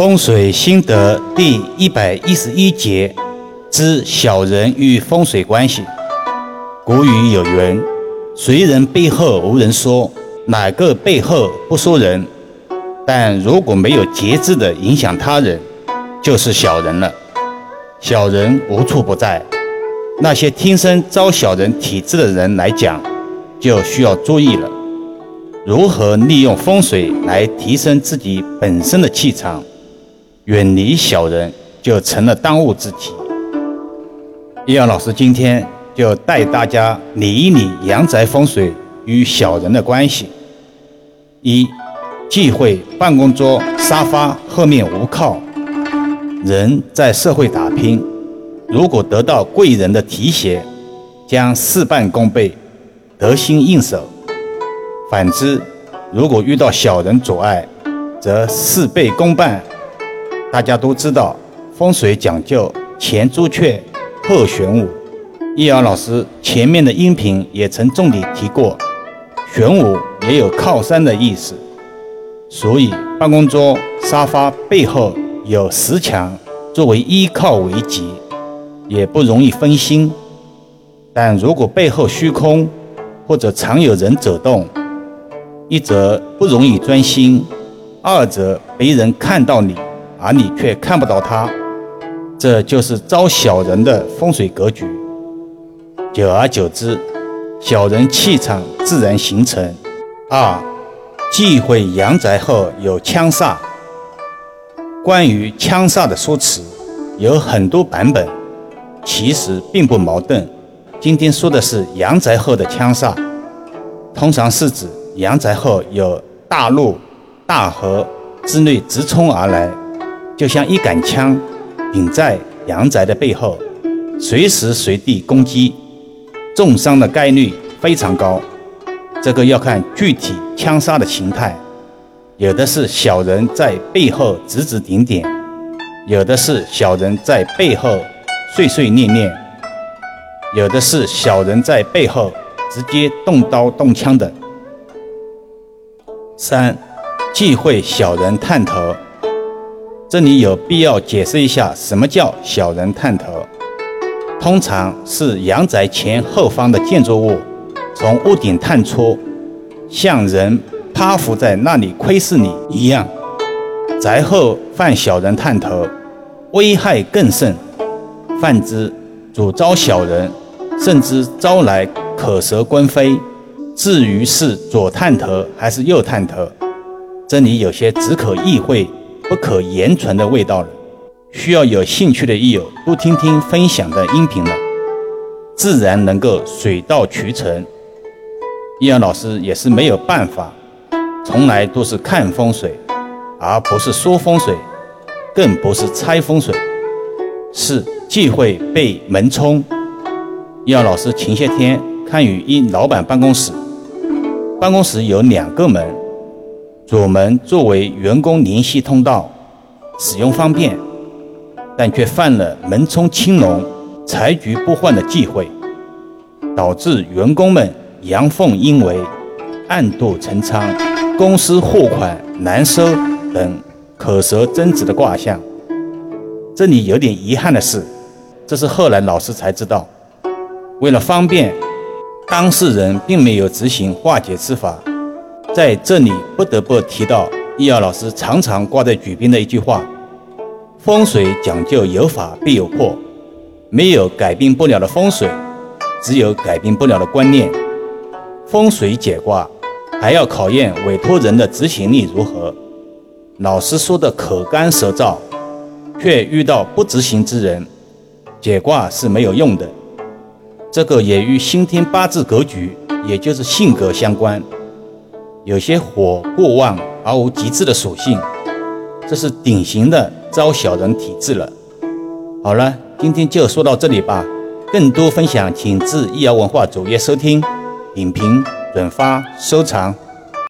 风水心得第一百一十一节之小人与风水关系。古语有云：“谁人背后无人说，哪个背后不说人？”但如果没有节制的影响他人，就是小人了。小人无处不在，那些天生招小人体质的人来讲，就需要注意了。如何利用风水来提升自己本身的气场？远离小人，就成了当务之急。易阳老师今天就带大家理一理阳宅风水与小人的关系。一，忌讳办公桌、沙发后面无靠。人在社会打拼，如果得到贵人的提携，将事半功倍，得心应手；反之，如果遇到小人阻碍，则事倍功半。大家都知道，风水讲究前朱雀，后玄武。易遥老师前面的音频也曾重点提过，玄武也有靠山的意思，所以办公桌、沙发背后有石墙作为依靠为吉，也不容易分心。但如果背后虚空，或者常有人走动，一则不容易专心，二则没人看到你。而你却看不到他，这就是招小人的风水格局。久而久之，小人气场自然形成。二，忌讳阳宅后有枪煞。关于枪煞的说辞有很多版本，其实并不矛盾。今天说的是阳宅后的枪煞，通常是指阳宅后有大路、大河之类直冲而来。就像一杆枪顶在阳宅的背后，随时随地攻击，重伤的概率非常高。这个要看具体枪杀的形态，有的是小人在背后指指点点，有的是小人在背后碎碎念念，有的是小人在背后直接动刀动枪的。三，忌讳小人探头。这里有必要解释一下，什么叫小人探头？通常是阳宅前后方的建筑物从屋顶探出，像人趴伏在那里窥视你一样。宅后犯小人探头，危害更甚，犯之主招小人，甚至招来可蛇官非。至于是左探头还是右探头，这里有些只可意会。不可言传的味道了，需要有兴趣的益友多听听分享的音频了，自然能够水到渠成。易阳老师也是没有办法，从来都是看风水，而不是说风水，更不是猜风水，是忌讳被门冲。易阳老师前些天看与一老板办公室，办公室有两个门。左门作为员工联系通道，使用方便，但却犯了门冲青龙、财局不换的忌讳，导致员工们阳奉阴违、暗度陈仓、公司货款难收等口舌争执的卦象。这里有点遗憾的是，这是后来老师才知道，为了方便，当事人并没有执行化解之法。在这里不得不提到易遥老师常常挂在嘴边的一句话：风水讲究有法必有破，没有改变不了的风水，只有改变不了的观念。风水解卦还要考验委托人的执行力如何。老师说的口干舌燥，却遇到不执行之人，解卦是没有用的。这个也与先天八字格局，也就是性格相关。有些火过旺而无极致的属性，这是典型的招小人体质了。好了，今天就说到这里吧。更多分享，请至易瑶文化主页收听、点评、转发、收藏。